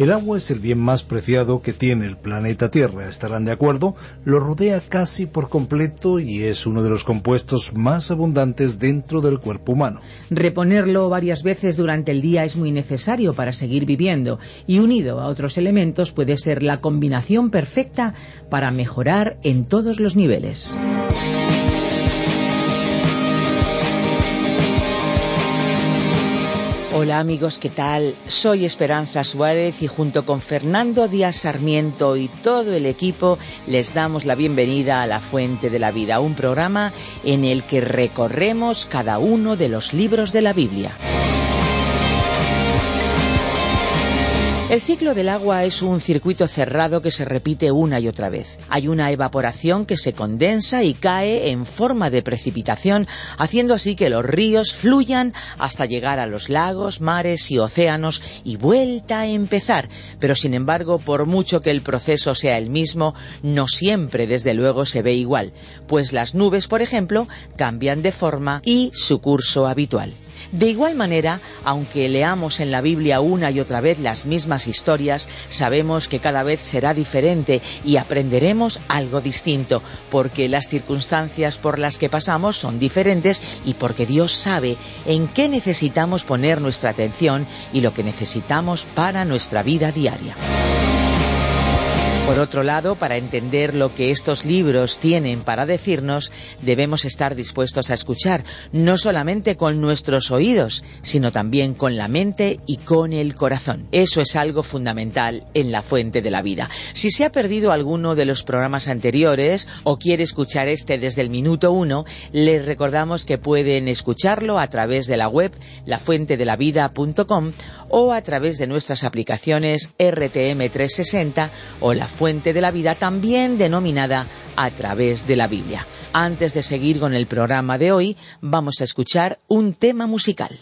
El agua es el bien más preciado que tiene el planeta Tierra, estarán de acuerdo, lo rodea casi por completo y es uno de los compuestos más abundantes dentro del cuerpo humano. Reponerlo varias veces durante el día es muy necesario para seguir viviendo y unido a otros elementos puede ser la combinación perfecta para mejorar en todos los niveles. Hola amigos, ¿qué tal? Soy Esperanza Suárez y junto con Fernando Díaz Sarmiento y todo el equipo les damos la bienvenida a La Fuente de la Vida, un programa en el que recorremos cada uno de los libros de la Biblia. El ciclo del agua es un circuito cerrado que se repite una y otra vez. Hay una evaporación que se condensa y cae en forma de precipitación, haciendo así que los ríos fluyan hasta llegar a los lagos, mares y océanos y vuelta a empezar. Pero sin embargo, por mucho que el proceso sea el mismo, no siempre desde luego se ve igual, pues las nubes, por ejemplo, cambian de forma y su curso habitual. De igual manera, aunque leamos en la Biblia una y otra vez las mismas historias, sabemos que cada vez será diferente y aprenderemos algo distinto, porque las circunstancias por las que pasamos son diferentes y porque Dios sabe en qué necesitamos poner nuestra atención y lo que necesitamos para nuestra vida diaria. Por otro lado, para entender lo que estos libros tienen para decirnos, debemos estar dispuestos a escuchar, no solamente con nuestros oídos, sino también con la mente y con el corazón. Eso es algo fundamental en la fuente de la vida. Si se ha perdido alguno de los programas anteriores o quiere escuchar este desde el minuto uno, les recordamos que pueden escucharlo a través de la web lafuentedelavida.com o a través de nuestras aplicaciones RTM360 o la fuente de la vida, también denominada a través de la Biblia. Antes de seguir con el programa de hoy, vamos a escuchar un tema musical.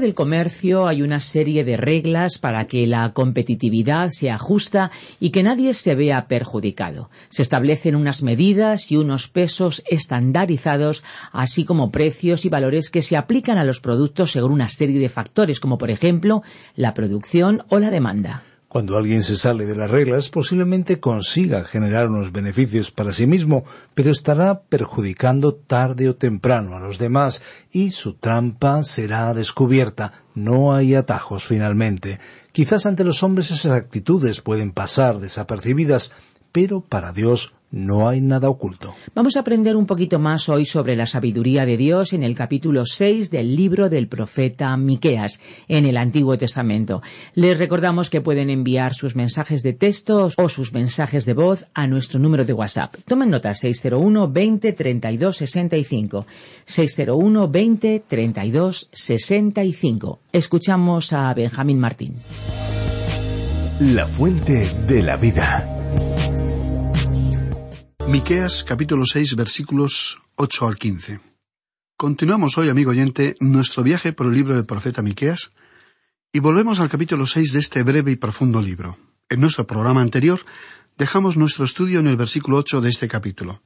Del comercio hay una serie de reglas para que la competitividad sea justa y que nadie se vea perjudicado. Se establecen unas medidas y unos pesos estandarizados, así como precios y valores que se aplican a los productos según una serie de factores, como por ejemplo la producción o la demanda. Cuando alguien se sale de las reglas, posiblemente consiga generar unos beneficios para sí mismo, pero estará perjudicando tarde o temprano a los demás y su trampa será descubierta. No hay atajos finalmente. Quizás ante los hombres esas actitudes pueden pasar desapercibidas, pero para Dios no hay nada oculto. Vamos a aprender un poquito más hoy sobre la sabiduría de Dios en el capítulo 6 del libro del profeta Miqueas en el Antiguo Testamento. Les recordamos que pueden enviar sus mensajes de texto o sus mensajes de voz a nuestro número de WhatsApp. Tomen nota 601 20 32 65. 601 20 32 65. Escuchamos a Benjamín Martín. La fuente de la vida. Miqueas capítulo 6 versículos 8 al 15. Continuamos hoy, amigo oyente, nuestro viaje por el libro del profeta Miqueas y volvemos al capítulo 6 de este breve y profundo libro. En nuestro programa anterior dejamos nuestro estudio en el versículo 8 de este capítulo.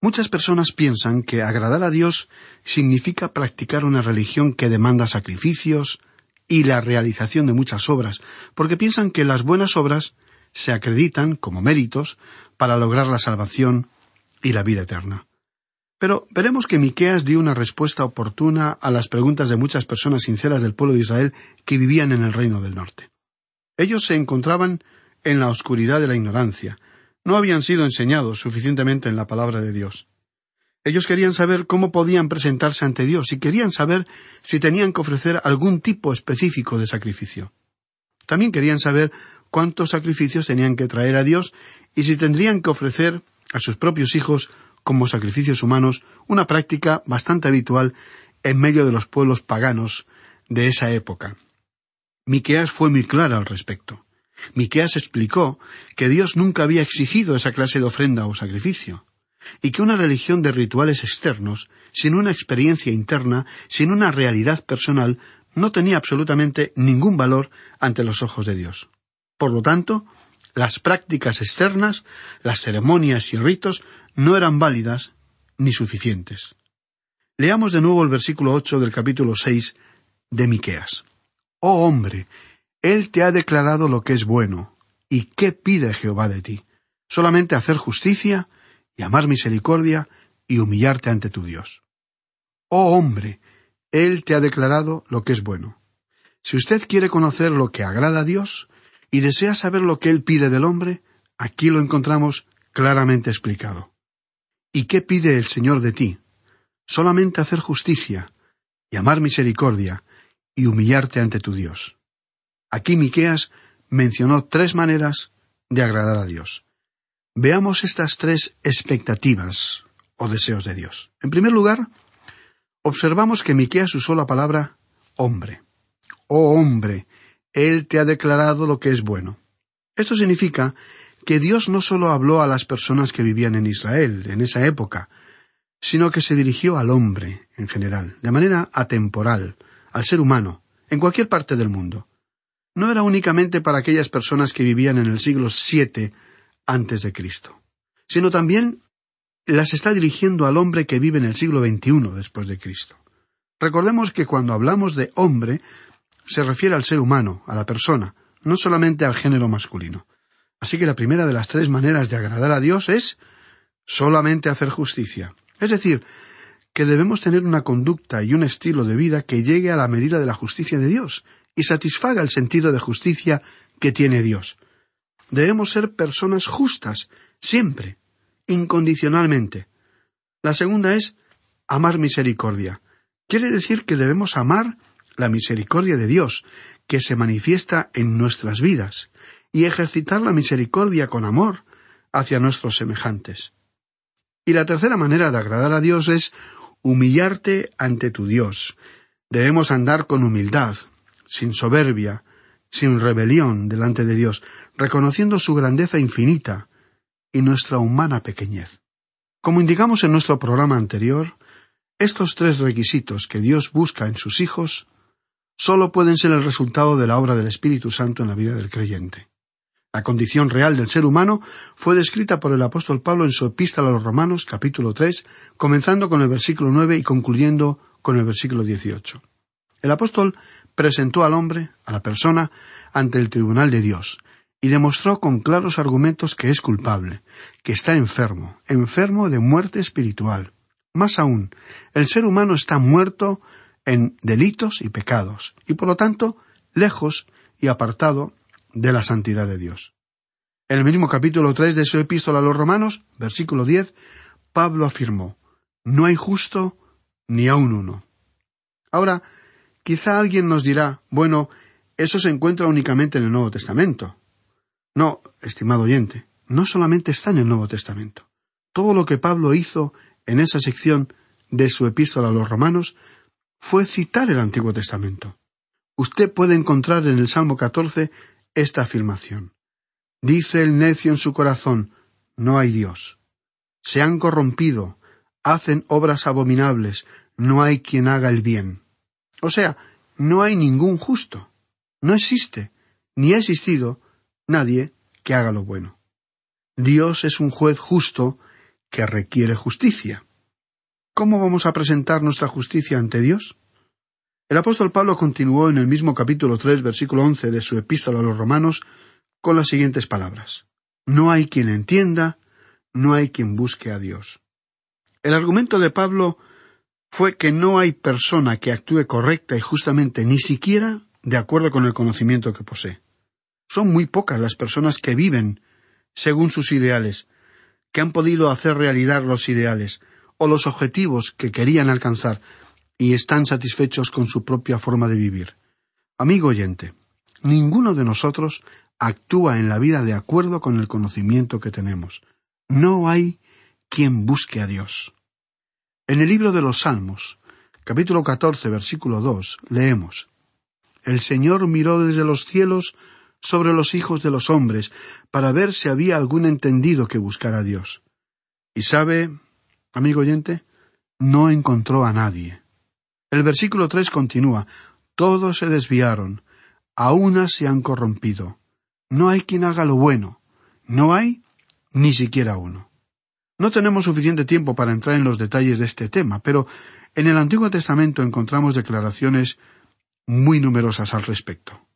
Muchas personas piensan que agradar a Dios significa practicar una religión que demanda sacrificios y la realización de muchas obras, porque piensan que las buenas obras se acreditan como méritos para lograr la salvación y la vida eterna. Pero veremos que Miqueas dio una respuesta oportuna a las preguntas de muchas personas sinceras del pueblo de Israel que vivían en el reino del norte. Ellos se encontraban en la oscuridad de la ignorancia, no habían sido enseñados suficientemente en la palabra de Dios. Ellos querían saber cómo podían presentarse ante Dios y querían saber si tenían que ofrecer algún tipo específico de sacrificio. También querían saber cuántos sacrificios tenían que traer a Dios y si tendrían que ofrecer a sus propios hijos como sacrificios humanos, una práctica bastante habitual en medio de los pueblos paganos de esa época. Miqueas fue muy clara al respecto. Miqueas explicó que Dios nunca había exigido esa clase de ofrenda o sacrificio, y que una religión de rituales externos, sin una experiencia interna, sin una realidad personal, no tenía absolutamente ningún valor ante los ojos de Dios. Por lo tanto, las prácticas externas, las ceremonias y ritos no eran válidas ni suficientes. Leamos de nuevo el versículo ocho del capítulo seis de Miqueas. Oh hombre, él te ha declarado lo que es bueno. ¿Y qué pide Jehová de ti? Solamente hacer justicia y amar misericordia y humillarte ante tu Dios. Oh hombre, él te ha declarado lo que es bueno. Si usted quiere conocer lo que agrada a Dios, y desea saber lo que Él pide del hombre, aquí lo encontramos claramente explicado. ¿Y qué pide el Señor de ti? Solamente hacer justicia, y amar misericordia, y humillarte ante tu Dios. Aquí Miqueas mencionó tres maneras de agradar a Dios. Veamos estas tres expectativas o deseos de Dios. En primer lugar, observamos que Miqueas usó la palabra hombre. Oh hombre, él te ha declarado lo que es bueno. Esto significa que Dios no solo habló a las personas que vivían en Israel en esa época, sino que se dirigió al hombre en general, de manera atemporal, al ser humano, en cualquier parte del mundo. No era únicamente para aquellas personas que vivían en el siglo VII antes de Cristo, sino también las está dirigiendo al hombre que vive en el siglo XXI después de Cristo. Recordemos que cuando hablamos de hombre, se refiere al ser humano, a la persona, no solamente al género masculino. Así que la primera de las tres maneras de agradar a Dios es solamente hacer justicia. Es decir, que debemos tener una conducta y un estilo de vida que llegue a la medida de la justicia de Dios y satisfaga el sentido de justicia que tiene Dios. Debemos ser personas justas, siempre, incondicionalmente. La segunda es amar misericordia. Quiere decir que debemos amar la misericordia de Dios, que se manifiesta en nuestras vidas, y ejercitar la misericordia con amor hacia nuestros semejantes. Y la tercera manera de agradar a Dios es humillarte ante tu Dios. Debemos andar con humildad, sin soberbia, sin rebelión delante de Dios, reconociendo su grandeza infinita y nuestra humana pequeñez. Como indicamos en nuestro programa anterior, estos tres requisitos que Dios busca en sus hijos sólo pueden ser el resultado de la obra del Espíritu Santo en la vida del creyente. La condición real del ser humano fue descrita por el apóstol Pablo en su epístola a los Romanos, capítulo tres, comenzando con el versículo nueve y concluyendo con el versículo dieciocho. El apóstol presentó al hombre, a la persona, ante el tribunal de Dios, y demostró con claros argumentos que es culpable, que está enfermo, enfermo de muerte espiritual. Más aún, el ser humano está muerto en delitos y pecados, y por lo tanto lejos y apartado de la santidad de Dios. En el mismo capítulo tres de su epístola a los Romanos, versículo diez, Pablo afirmó No hay justo ni aun uno. Ahora, quizá alguien nos dirá bueno, eso se encuentra únicamente en el Nuevo Testamento. No, estimado oyente, no solamente está en el Nuevo Testamento. Todo lo que Pablo hizo en esa sección de su epístola a los Romanos fue citar el Antiguo Testamento. Usted puede encontrar en el Salmo 14 esta afirmación. Dice el necio en su corazón, no hay Dios. Se han corrompido, hacen obras abominables, no hay quien haga el bien. O sea, no hay ningún justo. No existe, ni ha existido, nadie que haga lo bueno. Dios es un juez justo que requiere justicia. ¿Cómo vamos a presentar nuestra justicia ante Dios? El apóstol Pablo continuó en el mismo capítulo tres, versículo once de su epístola a los romanos con las siguientes palabras No hay quien entienda, no hay quien busque a Dios. El argumento de Pablo fue que no hay persona que actúe correcta y justamente ni siquiera de acuerdo con el conocimiento que posee. Son muy pocas las personas que viven según sus ideales, que han podido hacer realidad los ideales, o los objetivos que querían alcanzar y están satisfechos con su propia forma de vivir. Amigo oyente, ninguno de nosotros actúa en la vida de acuerdo con el conocimiento que tenemos. No hay quien busque a Dios. En el libro de los Salmos, capítulo catorce, versículo dos, leemos El Señor miró desde los cielos sobre los hijos de los hombres para ver si había algún entendido que buscara a Dios. Y sabe, Amigo oyente, no encontró a nadie. El versículo tres continúa Todos se desviaron, a unas se han corrompido. No hay quien haga lo bueno. No hay ni siquiera uno. No tenemos suficiente tiempo para entrar en los detalles de este tema, pero en el Antiguo Testamento encontramos declaraciones muy numerosas al respecto.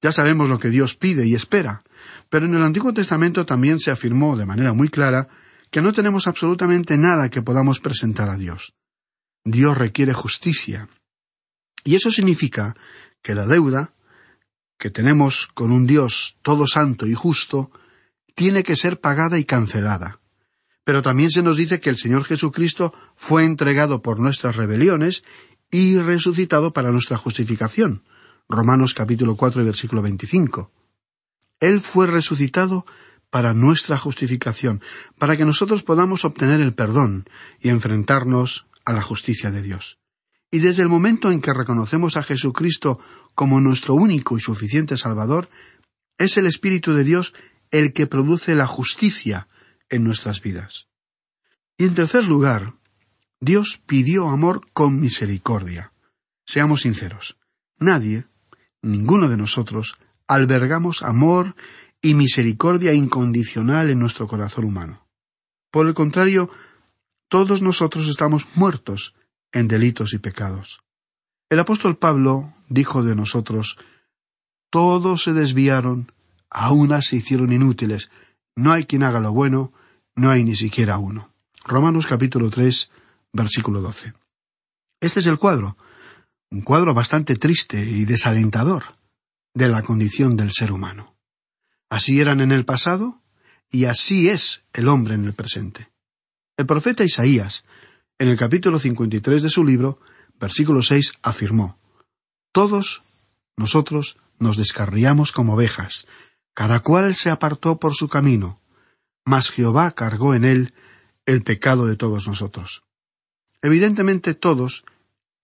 Ya sabemos lo que Dios pide y espera, pero en el Antiguo Testamento también se afirmó de manera muy clara que no tenemos absolutamente nada que podamos presentar a Dios. Dios requiere justicia. Y eso significa que la deuda que tenemos con un Dios todo santo y justo tiene que ser pagada y cancelada. Pero también se nos dice que el Señor Jesucristo fue entregado por nuestras rebeliones y resucitado para nuestra justificación. Romanos capítulo 4 versículo 25. Él fue resucitado para nuestra justificación, para que nosotros podamos obtener el perdón y enfrentarnos a la justicia de Dios. Y desde el momento en que reconocemos a Jesucristo como nuestro único y suficiente Salvador, es el Espíritu de Dios el que produce la justicia en nuestras vidas. Y en tercer lugar, Dios pidió amor con misericordia. Seamos sinceros, nadie, ninguno de nosotros, albergamos amor y misericordia incondicional en nuestro corazón humano. Por el contrario, todos nosotros estamos muertos en delitos y pecados. El apóstol Pablo dijo de nosotros, todos se desviaron, a unas se hicieron inútiles, no hay quien haga lo bueno, no hay ni siquiera uno. Romanos capítulo 3, versículo 12. Este es el cuadro, un cuadro bastante triste y desalentador de la condición del ser humano. Así eran en el pasado y así es el hombre en el presente. El profeta Isaías, en el capítulo 53 de su libro, versículo 6, afirmó, Todos nosotros nos descarriamos como ovejas, cada cual se apartó por su camino, mas Jehová cargó en él el pecado de todos nosotros. Evidentemente todos,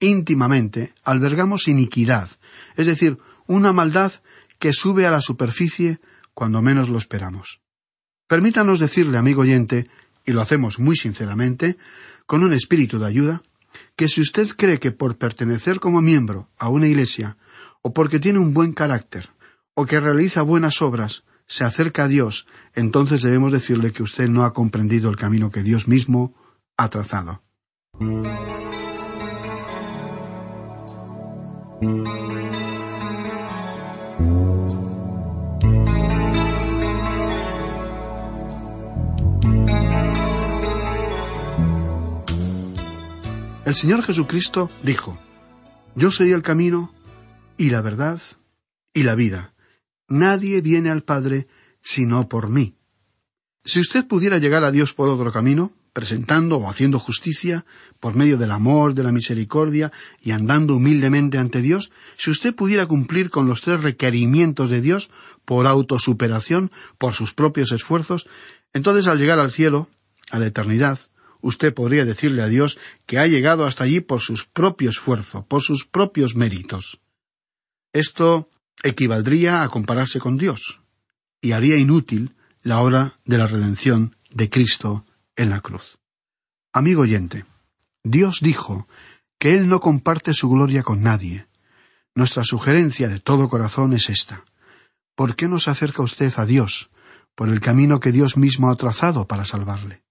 íntimamente, albergamos iniquidad, es decir, una maldad que sube a la superficie cuando menos lo esperamos. Permítanos decirle, amigo oyente, y lo hacemos muy sinceramente, con un espíritu de ayuda, que si usted cree que por pertenecer como miembro a una iglesia, o porque tiene un buen carácter, o que realiza buenas obras, se acerca a Dios, entonces debemos decirle que usted no ha comprendido el camino que Dios mismo ha trazado. El Señor Jesucristo dijo, Yo soy el camino y la verdad y la vida. Nadie viene al Padre sino por mí. Si usted pudiera llegar a Dios por otro camino, presentando o haciendo justicia, por medio del amor, de la misericordia y andando humildemente ante Dios, si usted pudiera cumplir con los tres requerimientos de Dios, por autosuperación, por sus propios esfuerzos, entonces al llegar al cielo, a la eternidad, usted podría decirle a Dios que ha llegado hasta allí por su propio esfuerzo, por sus propios méritos. Esto equivaldría a compararse con Dios y haría inútil la hora de la redención de Cristo en la cruz. Amigo oyente, Dios dijo que Él no comparte su gloria con nadie. Nuestra sugerencia de todo corazón es esta. ¿Por qué no se acerca usted a Dios por el camino que Dios mismo ha trazado para salvarle?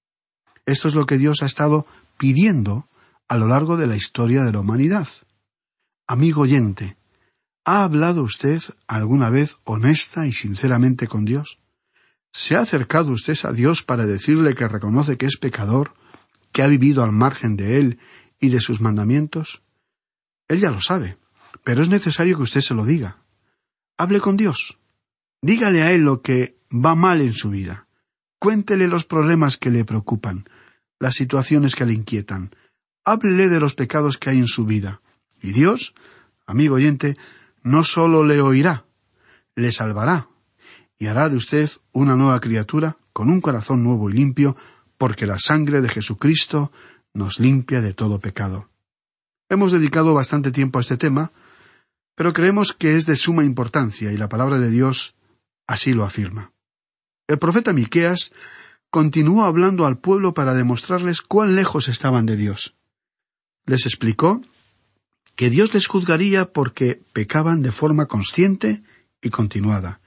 Esto es lo que Dios ha estado pidiendo a lo largo de la historia de la humanidad. Amigo oyente, ¿ha hablado usted alguna vez honesta y sinceramente con Dios? ¿Se ha acercado usted a Dios para decirle que reconoce que es pecador, que ha vivido al margen de Él y de sus mandamientos? Él ya lo sabe, pero es necesario que usted se lo diga. Hable con Dios. Dígale a Él lo que va mal en su vida. Cuéntele los problemas que le preocupan las situaciones que le inquietan. Háblele de los pecados que hay en su vida. Y Dios, amigo oyente, no sólo le oirá, le salvará y hará de usted una nueva criatura con un corazón nuevo y limpio, porque la sangre de Jesucristo nos limpia de todo pecado. Hemos dedicado bastante tiempo a este tema, pero creemos que es de suma importancia y la palabra de Dios así lo afirma. El profeta Miqueas continuó hablando al pueblo para demostrarles cuán lejos estaban de Dios. Les explicó que Dios les juzgaría porque pecaban de forma consciente y continuada.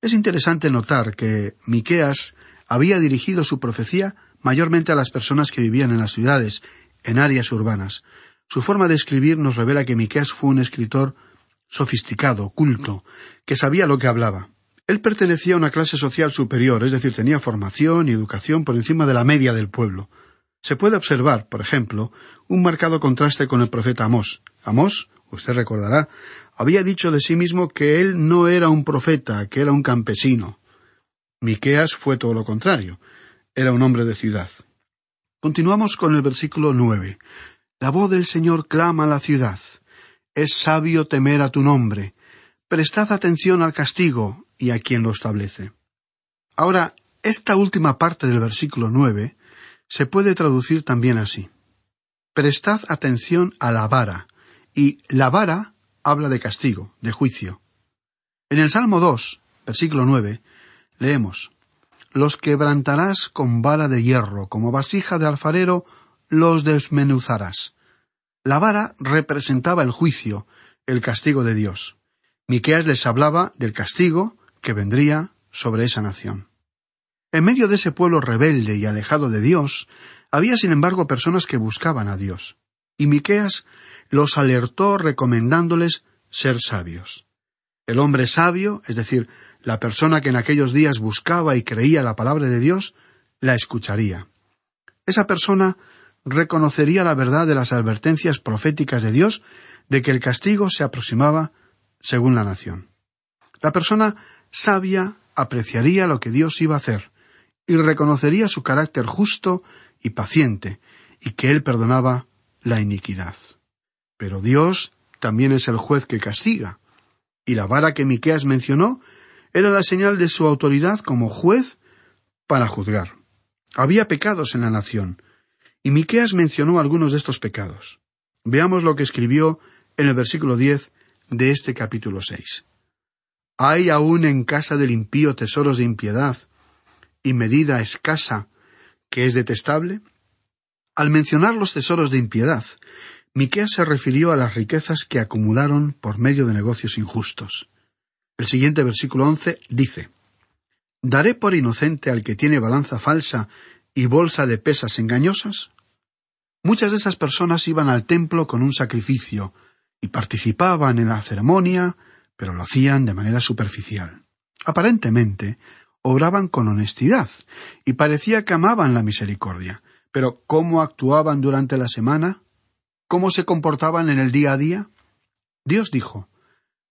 Es interesante notar que Miqueas había dirigido su profecía mayormente a las personas que vivían en las ciudades, en áreas urbanas. Su forma de escribir nos revela que Miqueas fue un escritor sofisticado, culto, que sabía lo que hablaba. Él pertenecía a una clase social superior, es decir, tenía formación y educación por encima de la media del pueblo. Se puede observar, por ejemplo, un marcado contraste con el profeta Amós. Amós, usted recordará, había dicho de sí mismo que él no era un profeta, que era un campesino. Miqueas fue todo lo contrario. Era un hombre de ciudad. Continuamos con el versículo nueve. La voz del Señor clama a la ciudad. Es sabio temer a tu nombre. Prestad atención al castigo y a quien lo establece. Ahora, esta última parte del versículo nueve se puede traducir también así. Prestad atención a la vara, y la vara habla de castigo, de juicio. En el Salmo 2, versículo 9, leemos, Los quebrantarás con vara de hierro, como vasija de alfarero, los desmenuzarás. La vara representaba el juicio, el castigo de Dios. Miqueas les hablaba del castigo que vendría sobre esa nación. En medio de ese pueblo rebelde y alejado de Dios, había sin embargo personas que buscaban a Dios. Y Miqueas los alertó recomendándoles ser sabios. El hombre sabio, es decir, la persona que en aquellos días buscaba y creía la palabra de Dios, la escucharía. Esa persona reconocería la verdad de las advertencias proféticas de Dios de que el castigo se aproximaba según la nación. La persona sabia apreciaría lo que Dios iba a hacer y reconocería su carácter justo y paciente y que Él perdonaba la iniquidad. Pero Dios también es el juez que castiga, y la vara que Miqueas mencionó era la señal de su autoridad como juez para juzgar. Había pecados en la nación, y Miqueas mencionó algunos de estos pecados. Veamos lo que escribió en el versículo diez de este capítulo seis. Hay aún en casa del impío tesoros de impiedad y medida escasa que es detestable? Al mencionar los tesoros de impiedad, Miqueas se refirió a las riquezas que acumularon por medio de negocios injustos. El siguiente versículo once dice ¿Daré por inocente al que tiene balanza falsa y bolsa de pesas engañosas? Muchas de esas personas iban al templo con un sacrificio y participaban en la ceremonia, pero lo hacían de manera superficial. Aparentemente, obraban con honestidad y parecía que amaban la misericordia. Pero ¿cómo actuaban durante la semana? ¿Cómo se comportaban en el día a día? Dios dijo,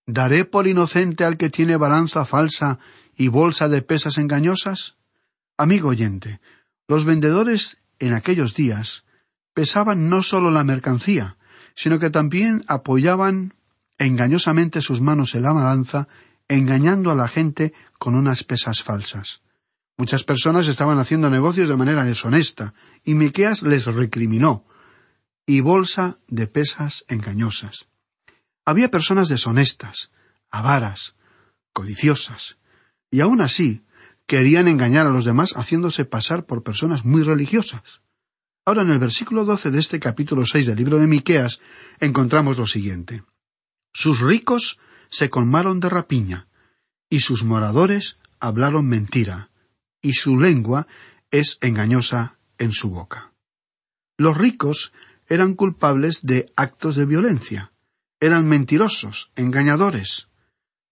¿Daré por inocente al que tiene balanza falsa y bolsa de pesas engañosas? Amigo oyente, los vendedores en aquellos días pesaban no sólo la mercancía, sino que también apoyaban engañosamente sus manos en la balanza, engañando a la gente con unas pesas falsas. Muchas personas estaban haciendo negocios de manera deshonesta, y Miqueas les recriminó. Y bolsa de pesas engañosas. Había personas deshonestas, avaras, codiciosas, y aun así querían engañar a los demás haciéndose pasar por personas muy religiosas. Ahora en el versículo doce de este capítulo seis del libro de Miqueas encontramos lo siguiente. Sus ricos se colmaron de rapiña, y sus moradores hablaron mentira, y su lengua es engañosa en su boca. Los ricos eran culpables de actos de violencia, eran mentirosos, engañadores.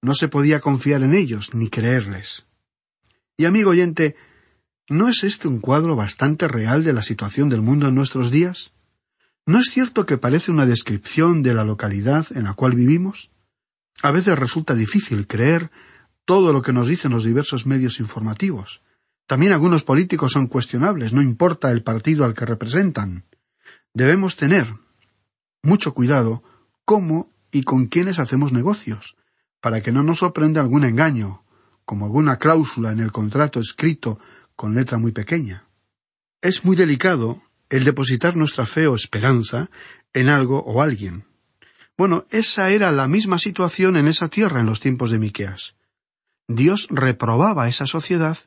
No se podía confiar en ellos ni creerles. Y amigo oyente, ¿no es este un cuadro bastante real de la situación del mundo en nuestros días? ¿No es cierto que parece una descripción de la localidad en la cual vivimos? A veces resulta difícil creer todo lo que nos dicen los diversos medios informativos. También algunos políticos son cuestionables, no importa el partido al que representan. Debemos tener mucho cuidado cómo y con quiénes hacemos negocios, para que no nos sorprenda algún engaño, como alguna cláusula en el contrato escrito con letra muy pequeña. Es muy delicado el depositar nuestra fe o esperanza en algo o alguien. Bueno, esa era la misma situación en esa tierra en los tiempos de Miqueas. Dios reprobaba esa sociedad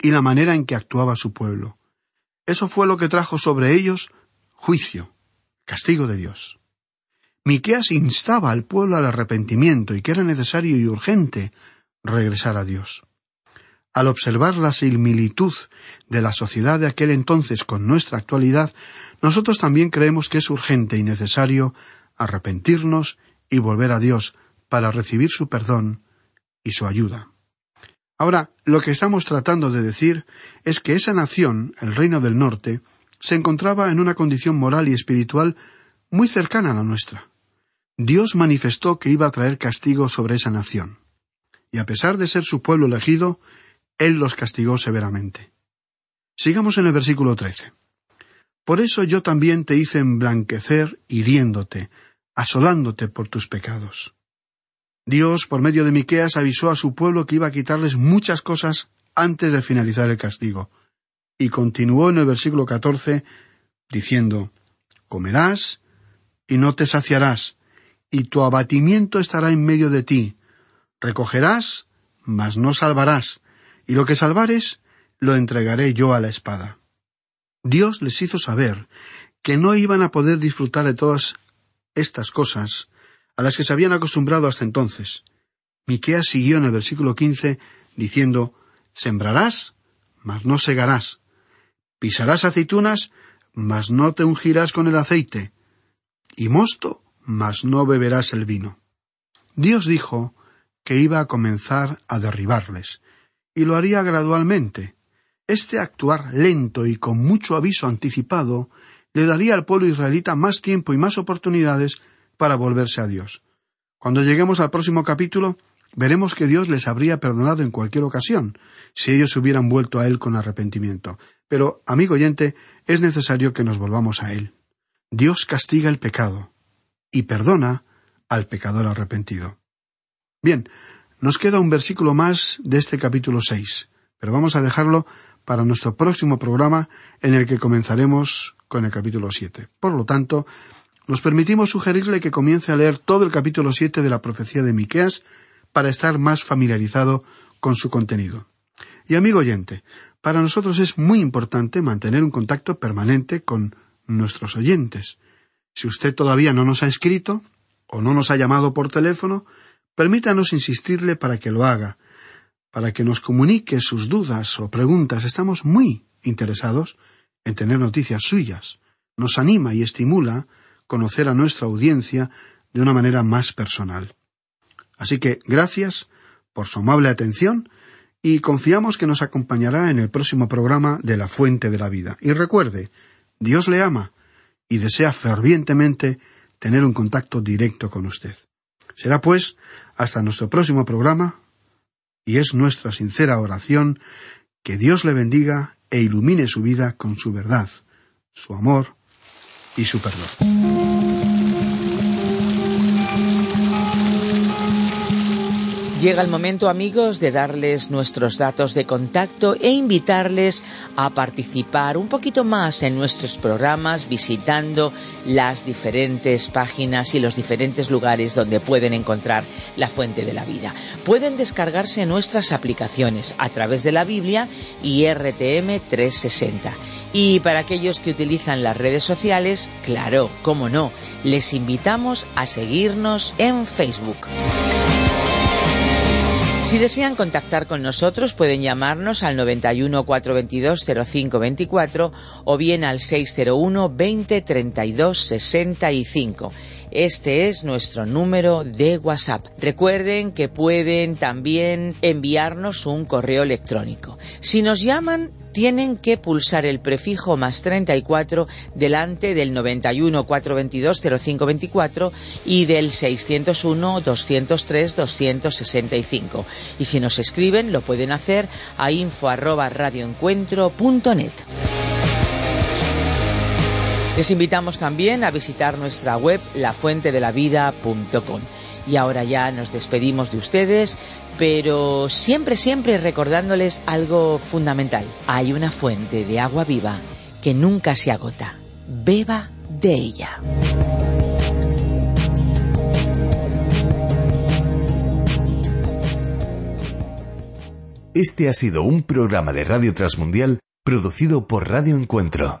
y la manera en que actuaba su pueblo. Eso fue lo que trajo sobre ellos juicio, castigo de Dios. Miqueas instaba al pueblo al arrepentimiento y que era necesario y urgente regresar a Dios. Al observar la similitud de la sociedad de aquel entonces con nuestra actualidad, nosotros también creemos que es urgente y necesario arrepentirnos y volver a Dios para recibir su perdón y su ayuda. Ahora, lo que estamos tratando de decir es que esa nación, el reino del norte, se encontraba en una condición moral y espiritual muy cercana a la nuestra. Dios manifestó que iba a traer castigo sobre esa nación. Y a pesar de ser su pueblo elegido, Él los castigó severamente. Sigamos en el versículo trece. Por eso yo también te hice emblanquecer hiriéndote, asolándote por tus pecados. Dios, por medio de Miqueas, avisó a su pueblo que iba a quitarles muchas cosas antes de finalizar el castigo. Y continuó en el versículo catorce diciendo comerás y no te saciarás, y tu abatimiento estará en medio de ti. Recogerás, mas no salvarás, y lo que salvares, lo entregaré yo a la espada. Dios les hizo saber que no iban a poder disfrutar de todas estas cosas a las que se habían acostumbrado hasta entonces. Miqueas siguió en el versículo quince diciendo Sembrarás, mas no segarás. Pisarás aceitunas, mas no te ungirás con el aceite. Y mosto, mas no beberás el vino. Dios dijo que iba a comenzar a derribarles, y lo haría gradualmente. Este actuar lento y con mucho aviso anticipado le daría al pueblo israelita más tiempo y más oportunidades para volverse a Dios. Cuando lleguemos al próximo capítulo, veremos que Dios les habría perdonado en cualquier ocasión, si ellos hubieran vuelto a Él con arrepentimiento. Pero, amigo oyente, es necesario que nos volvamos a Él. Dios castiga el pecado y perdona al pecador arrepentido. Bien, nos queda un versículo más de este capítulo seis, pero vamos a dejarlo para nuestro próximo programa en el que comenzaremos con el capítulo siete. Por lo tanto, nos permitimos sugerirle que comience a leer todo el capítulo siete de la profecía de Miqueas para estar más familiarizado con su contenido. Y amigo oyente, para nosotros es muy importante mantener un contacto permanente con nuestros oyentes. Si usted todavía no nos ha escrito o no nos ha llamado por teléfono, permítanos insistirle para que lo haga, para que nos comunique sus dudas o preguntas. Estamos muy interesados en tener noticias suyas. Nos anima y estimula conocer a nuestra audiencia de una manera más personal. Así que gracias por su amable atención y confiamos que nos acompañará en el próximo programa de La Fuente de la Vida. Y recuerde, Dios le ama y desea fervientemente tener un contacto directo con usted. Será pues hasta nuestro próximo programa y es nuestra sincera oración que Dios le bendiga e ilumine su vida con su verdad, su amor y su perdón. Llega el momento, amigos, de darles nuestros datos de contacto e invitarles a participar un poquito más en nuestros programas visitando las diferentes páginas y los diferentes lugares donde pueden encontrar la fuente de la vida. Pueden descargarse nuestras aplicaciones a través de la Biblia y RTM 360. Y para aquellos que utilizan las redes sociales, claro, cómo no, les invitamos a seguirnos en Facebook. Si desean contactar con nosotros pueden llamarnos al 91 422 0524 o bien al 601 20 32 65. Este es nuestro número de WhatsApp. Recuerden que pueden también enviarnos un correo electrónico. Si nos llaman, tienen que pulsar el prefijo más 34 delante del 91 422 0524 y del 601 203 265. Y si nos escriben, lo pueden hacer a info arroba. Les invitamos también a visitar nuestra web lafuentedelavida.com. Y ahora ya nos despedimos de ustedes, pero siempre, siempre recordándoles algo fundamental. Hay una fuente de agua viva que nunca se agota. Beba de ella. Este ha sido un programa de Radio Transmundial producido por Radio Encuentro